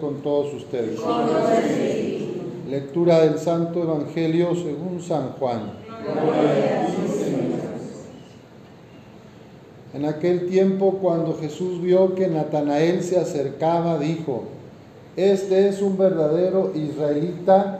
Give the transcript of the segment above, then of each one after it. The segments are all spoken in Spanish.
con todos ustedes. Lectura del Santo Evangelio según San Juan. En aquel tiempo, cuando Jesús vio que Natanael se acercaba, dijo, Este es un verdadero israelita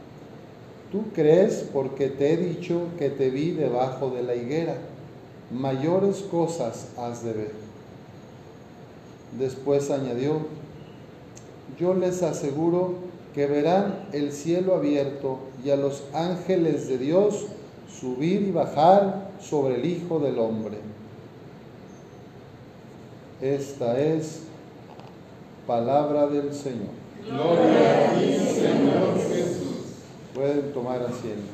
tú crees porque te he dicho que te vi debajo de la higuera, mayores cosas has de ver. Después añadió, yo les aseguro que verán el cielo abierto y a los ángeles de Dios subir y bajar sobre el Hijo del Hombre. Esta es palabra del Señor. Gloria a ti, Señor Jesús. Pueden tomar asiento.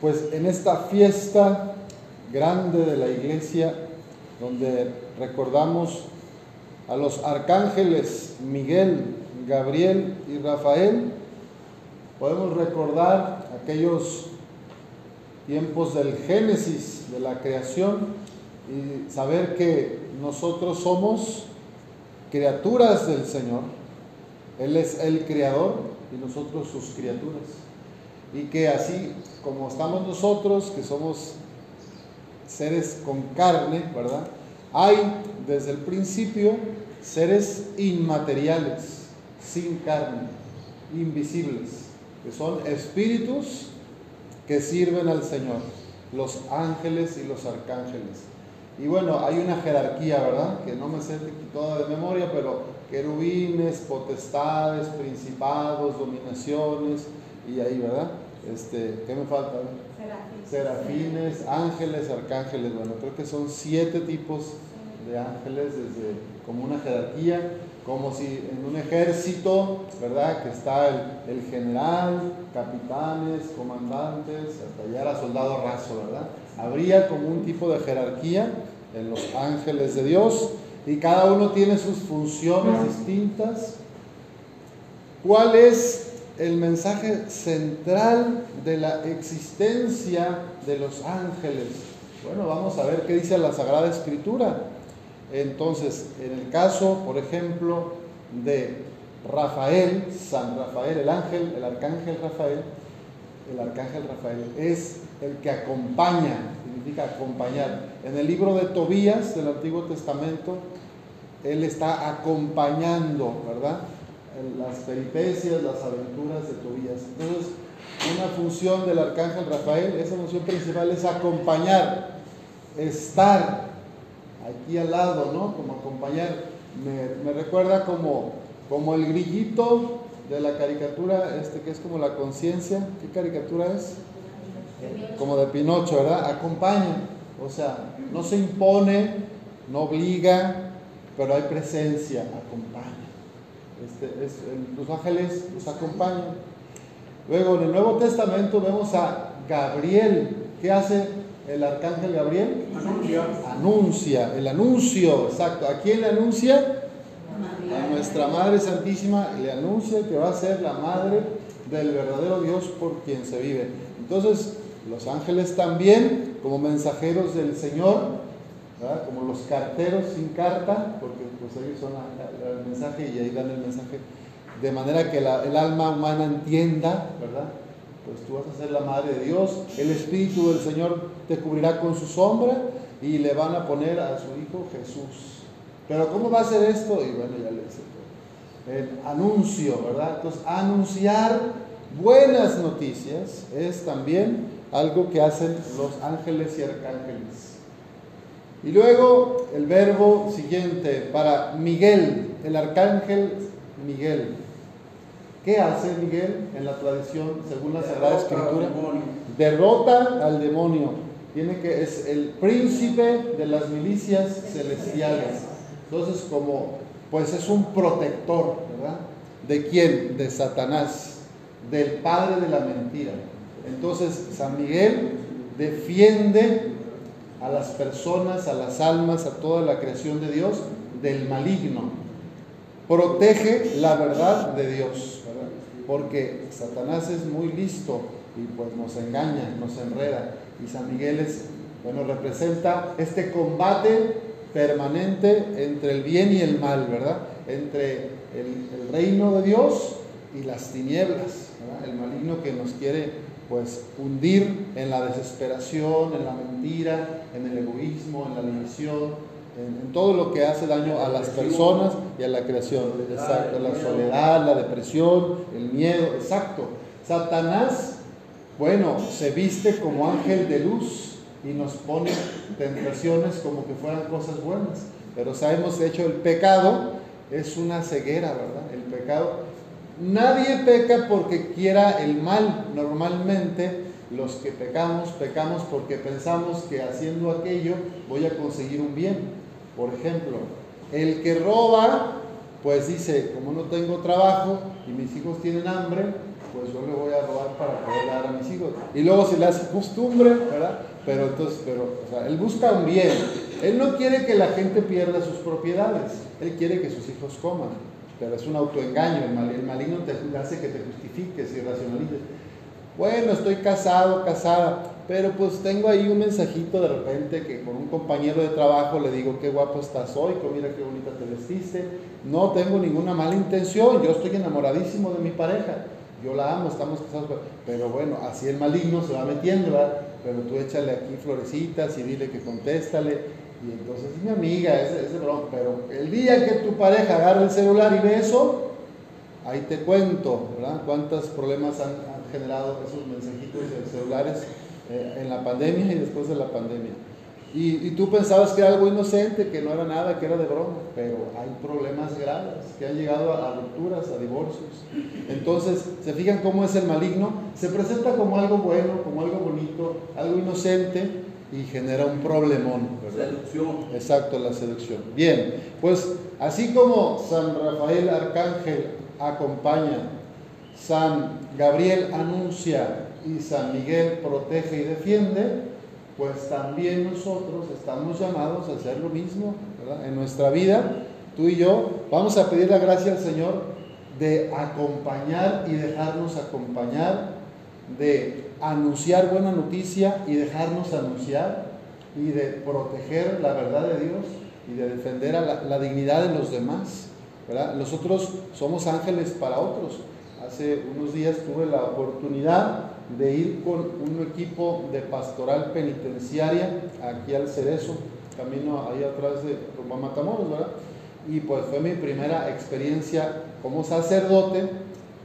Pues en esta fiesta grande de la iglesia, donde recordamos a los arcángeles Miguel, Gabriel y Rafael, podemos recordar aquellos tiempos del Génesis, de la creación, y saber que nosotros somos criaturas del Señor. Él es el creador y nosotros sus criaturas. Y que así como estamos nosotros, que somos seres con carne, ¿verdad? Hay desde el principio seres inmateriales, sin carne, invisibles, que son espíritus que sirven al Señor, los ángeles y los arcángeles. Y bueno, hay una jerarquía, ¿verdad? Que no me sé toda de memoria, pero querubines, potestades, principados, dominaciones, y ahí, ¿verdad? Este, ¿Qué me falta? Serafines, ángeles, arcángeles. Bueno, creo que son siete tipos de ángeles, desde como una jerarquía, como si en un ejército, ¿verdad? Que está el, general, capitanes, comandantes, hasta llegar a soldado raso, ¿verdad? Habría como un tipo de jerarquía en los ángeles de Dios y cada uno tiene sus funciones distintas. ¿Cuál es el mensaje central de la existencia de los ángeles. Bueno, vamos a ver qué dice la Sagrada Escritura. Entonces, en el caso, por ejemplo, de Rafael, San Rafael, el ángel, el arcángel Rafael, el arcángel Rafael es el que acompaña, significa acompañar. En el libro de Tobías del Antiguo Testamento, él está acompañando, ¿verdad? las peripecias, las aventuras de Tobías. Entonces, una función del arcángel Rafael, esa función principal es acompañar, estar aquí al lado, ¿no? Como acompañar. Me, recuerda como, como el grillito de la caricatura, este que es como la conciencia. ¿Qué caricatura es? Como de Pinocho, ¿verdad? Acompaña. O sea, no se impone, no obliga, pero hay presencia, acompaña. Este, los ángeles los acompañan. Luego en el Nuevo Testamento vemos a Gabriel. ¿Qué hace el arcángel Gabriel? Anuncia. Anuncia, el anuncio, exacto. ¿A quién le anuncia? A nuestra Madre Santísima le anuncia que va a ser la madre del verdadero Dios por quien se vive. Entonces, los ángeles también, como mensajeros del Señor, como los carteros sin carta, porque pues ellos son el mensaje y ahí dan el mensaje, de manera que el alma humana entienda, ¿verdad? Pues tú vas a ser la madre de Dios, el Espíritu del Señor te cubrirá con su sombra y le van a poner a su Hijo Jesús. Pero ¿cómo va a ser esto? Y bueno, ya le dice El anuncio, ¿verdad? Entonces, anunciar buenas noticias es también algo que hacen los ángeles y arcángeles. Y luego el verbo siguiente para Miguel, el arcángel Miguel. ¿Qué hace Miguel en la tradición, según la Sagrada Escritura? Derrota al demonio. Tiene que, es el príncipe de las milicias celestiales. Entonces, como, pues es un protector, ¿verdad? ¿De quién? De Satanás, del padre de la mentira. Entonces, San Miguel defiende a las personas, a las almas, a toda la creación de Dios del maligno. Protege la verdad de Dios, porque Satanás es muy listo y pues nos engaña, nos enreda. Y San Miguel es, bueno, representa este combate permanente entre el bien y el mal, ¿verdad? Entre el, reino de Dios y las tinieblas, el maligno que nos quiere pues hundir en la desesperación, en la mentira, en el egoísmo, en la división, en, todo lo que hace daño a las personas y a la creación. Exacto, la soledad, la depresión, el miedo, exacto. Satanás, bueno, se viste como ángel de luz y nos pone tentaciones como que fueran cosas buenas. Pero sabemos, de hecho, el pecado es una ceguera, ¿verdad? El pecado Nadie peca porque quiera el mal. Normalmente los que pecamos, pecamos porque pensamos que haciendo aquello voy a conseguir un bien. Por ejemplo, el que roba, pues dice, como no tengo trabajo y mis hijos tienen hambre, pues yo le voy a robar para poder dar a mis hijos. Y luego se le hace costumbre, ¿verdad? Pero entonces, pero, o sea, él busca un bien. Él no quiere que la gente pierda sus propiedades. Él quiere que sus hijos coman pero es un autoengaño, el, maligno te hace que te justifiques y racionalices. Bueno, estoy casado, casada, pero pues tengo ahí un mensajito de repente que con un compañero de trabajo le digo, qué guapo estás hoy, mira qué bonita te vestiste. No tengo ninguna mala intención, yo estoy enamoradísimo de mi pareja, yo la amo, estamos casados, pero bueno, así el maligno se va metiendo, ¿verdad? Pero tú échale aquí florecitas y dile que contéstale y entonces mi amiga, ese, broma, pero el día que tu pareja agarra el celular y ve eso, ahí te cuento, ¿verdad? Cuántos problemas han, generado esos mensajitos de celulares eh, en la pandemia y después de la pandemia. Y, y, tú pensabas que era algo inocente, que no era nada, que era de broma, pero hay problemas graves que han llegado a, a rupturas, a divorcios. Entonces, ¿se fijan cómo es el maligno? Se presenta como algo bueno, como algo bonito, algo inocente, y genera un problemón. Seducción. Exacto, la seducción. Bien, pues así como San Rafael Arcángel acompaña, San Gabriel anuncia y San Miguel protege y defiende, pues también nosotros estamos llamados a hacer lo mismo en nuestra vida. Tú y yo vamos a pedir la gracia al Señor de acompañar y dejarnos acompañar, de anunciar buena noticia y dejarnos anunciar y de proteger la verdad de Dios y de defender a la, dignidad de los demás. ¿verdad? Nosotros somos ángeles para otros. Hace unos días tuve la oportunidad de ir con un equipo de pastoral penitenciaria aquí al Cerezo, camino ahí atrás de Matamoros, ¿verdad? Y pues fue mi primera experiencia como sacerdote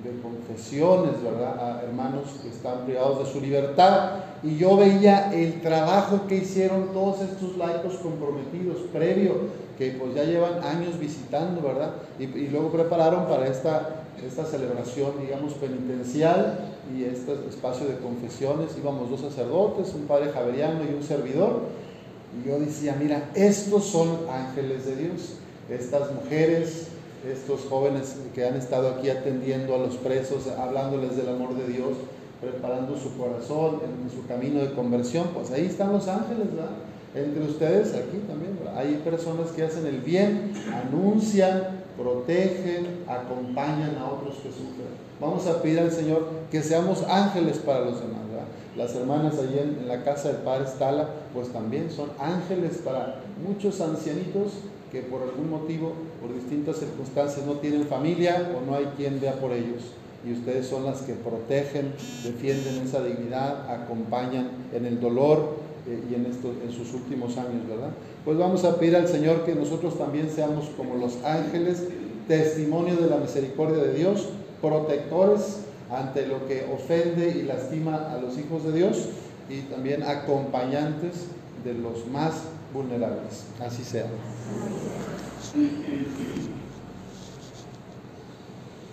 de confesiones, ¿verdad? A hermanos que están privados de su libertad. Y yo veía el trabajo que hicieron todos estos laicos comprometidos, previo, que pues ya llevan años visitando, ¿verdad? Y, luego prepararon para esta, esta celebración, digamos, penitencial y este espacio de confesiones. Íbamos dos sacerdotes, un padre javeriano y un servidor. Y yo decía, mira, estos son ángeles de Dios. Estas mujeres estos jóvenes que han estado aquí atendiendo a los presos, hablándoles del amor de Dios, preparando su corazón en su camino de conversión, pues ahí están los ángeles, ¿verdad? Entre ustedes aquí también, hay personas que hacen el bien, anuncian, protegen, acompañan a otros que sufren. Vamos a pedir al Señor que seamos ángeles para los demás. ¿verdad? Las hermanas allí en, en la casa del Padre Stala, pues también son ángeles para muchos ancianitos que por algún motivo, por distintas circunstancias, no tienen familia o no hay quien vea por ellos. Y ustedes son las que protegen, defienden esa dignidad, acompañan en el dolor eh, y en, estos, en sus últimos años, ¿verdad? Pues vamos a pedir al Señor que nosotros también seamos como los ángeles, testimonio de la misericordia de Dios, protectores ante lo que ofende y lastima a los hijos de Dios y también acompañantes de los más vulnerables. Así sea.